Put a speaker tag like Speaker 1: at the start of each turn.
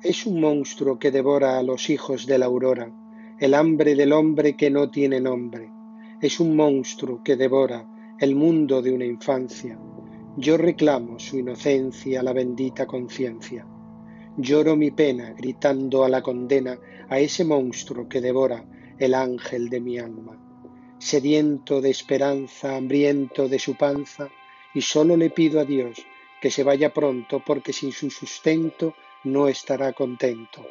Speaker 1: Es un monstruo que devora a los hijos de la aurora, el hambre del hombre que no tiene nombre. Es un monstruo que devora el mundo de una infancia. Yo reclamo su inocencia, la bendita conciencia. Lloro mi pena gritando a la condena a ese monstruo que devora el ángel de mi alma. Sediento de esperanza, hambriento de su panza, y solo le pido a Dios que se vaya pronto porque sin su sustento no estará contento.